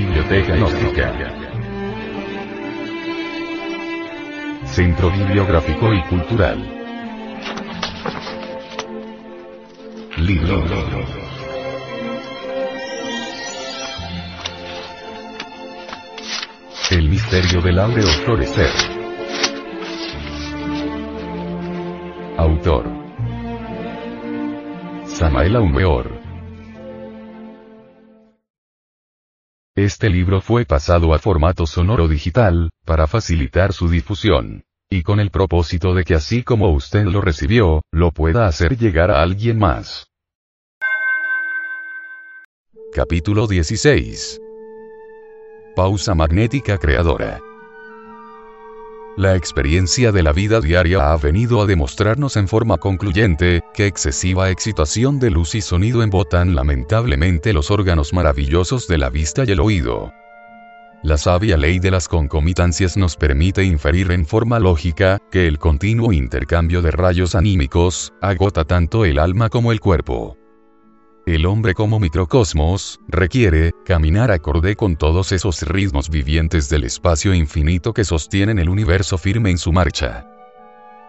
Biblioteca Gnóstica. Centro Bibliográfico y Cultural. Libro. El misterio del áureo florecer. Autor. Samael Aumeor. Este libro fue pasado a formato sonoro digital, para facilitar su difusión. Y con el propósito de que así como usted lo recibió, lo pueda hacer llegar a alguien más. Capítulo 16. Pausa magnética creadora. La experiencia de la vida diaria ha venido a demostrarnos en forma concluyente, que excesiva excitación de luz y sonido embotan lamentablemente los órganos maravillosos de la vista y el oído. La sabia ley de las concomitancias nos permite inferir en forma lógica, que el continuo intercambio de rayos anímicos, agota tanto el alma como el cuerpo. El hombre como microcosmos, requiere, caminar acorde con todos esos ritmos vivientes del espacio infinito que sostienen el universo firme en su marcha.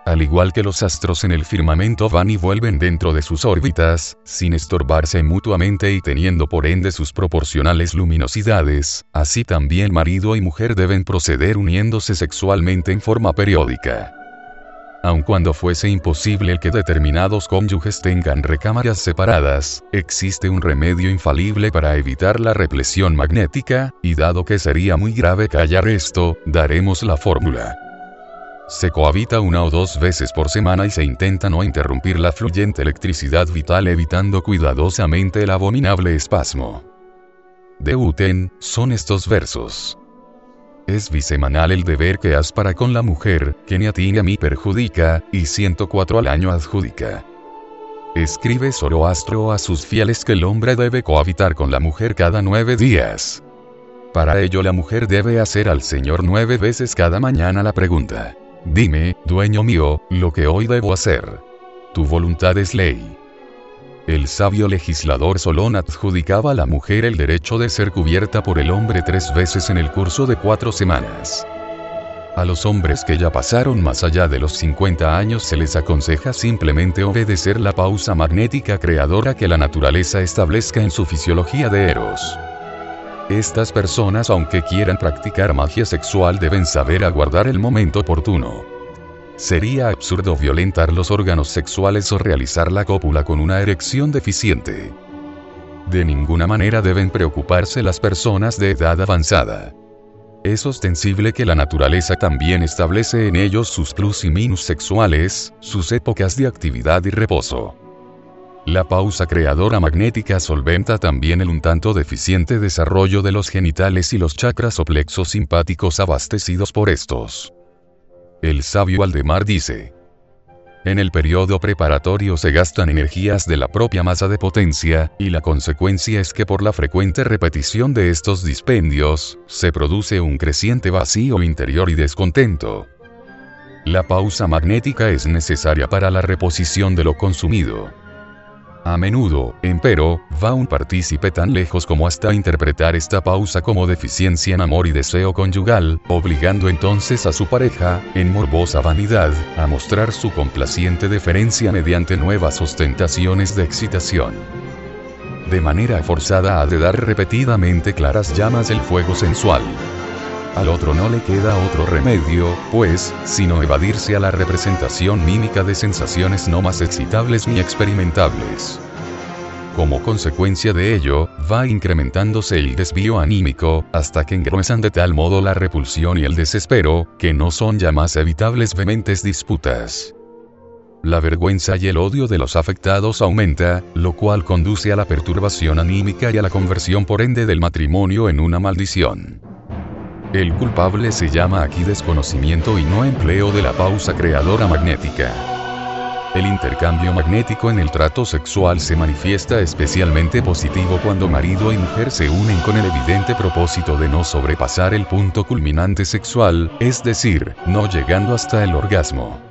Al igual que los astros en el firmamento van y vuelven dentro de sus órbitas, sin estorbarse mutuamente y teniendo por ende sus proporcionales luminosidades, así también marido y mujer deben proceder uniéndose sexualmente en forma periódica aun cuando fuese imposible que determinados cónyuges tengan recámaras separadas, existe un remedio infalible para evitar la represión magnética, y dado que sería muy grave callar esto, daremos la fórmula. Se cohabita una o dos veces por semana y se intenta no interrumpir la fluyente electricidad vital evitando cuidadosamente el abominable espasmo. De Uten, son estos versos. Es bisemanal el deber que has para con la mujer, que ni a ti ni a mí perjudica, y 104 al año adjudica. Escribe Zoroastro a sus fieles que el hombre debe cohabitar con la mujer cada nueve días. Para ello la mujer debe hacer al Señor nueve veces cada mañana la pregunta. Dime, dueño mío, lo que hoy debo hacer. Tu voluntad es ley. El sabio legislador Solón adjudicaba a la mujer el derecho de ser cubierta por el hombre tres veces en el curso de cuatro semanas. A los hombres que ya pasaron más allá de los 50 años se les aconseja simplemente obedecer la pausa magnética creadora que la naturaleza establezca en su fisiología de Eros. Estas personas aunque quieran practicar magia sexual deben saber aguardar el momento oportuno. Sería absurdo violentar los órganos sexuales o realizar la cópula con una erección deficiente. De ninguna manera deben preocuparse las personas de edad avanzada. Es ostensible que la naturaleza también establece en ellos sus plus y minus sexuales, sus épocas de actividad y reposo. La pausa creadora magnética solventa también el un tanto deficiente desarrollo de los genitales y los chakras o plexos simpáticos abastecidos por estos. El sabio Aldemar dice, en el periodo preparatorio se gastan energías de la propia masa de potencia, y la consecuencia es que por la frecuente repetición de estos dispendios, se produce un creciente vacío interior y descontento. La pausa magnética es necesaria para la reposición de lo consumido. A menudo, empero, va un partícipe tan lejos como hasta interpretar esta pausa como deficiencia en amor y deseo conyugal, obligando entonces a su pareja, en morbosa vanidad, a mostrar su complaciente deferencia mediante nuevas ostentaciones de excitación. De manera forzada ha de dar repetidamente claras llamas el fuego sensual al otro no le queda otro remedio, pues, sino evadirse a la representación mímica de sensaciones no más excitables ni experimentables. Como consecuencia de ello, va incrementándose el desvío anímico, hasta que engruesan de tal modo la repulsión y el desespero, que no son ya más evitables vehementes disputas. La vergüenza y el odio de los afectados aumenta, lo cual conduce a la perturbación anímica y a la conversión por ende del matrimonio en una maldición. El culpable se llama aquí desconocimiento y no empleo de la pausa creadora magnética. El intercambio magnético en el trato sexual se manifiesta especialmente positivo cuando marido y mujer se unen con el evidente propósito de no sobrepasar el punto culminante sexual, es decir, no llegando hasta el orgasmo.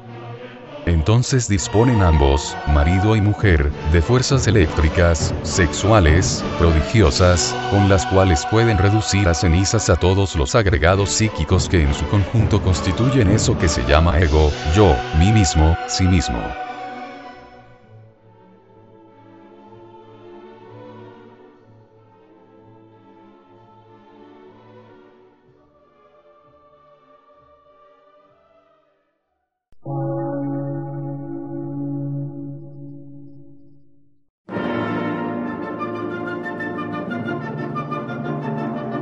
Entonces disponen ambos, marido y mujer, de fuerzas eléctricas, sexuales, prodigiosas, con las cuales pueden reducir a cenizas a todos los agregados psíquicos que en su conjunto constituyen eso que se llama ego, yo, mí mismo, sí mismo.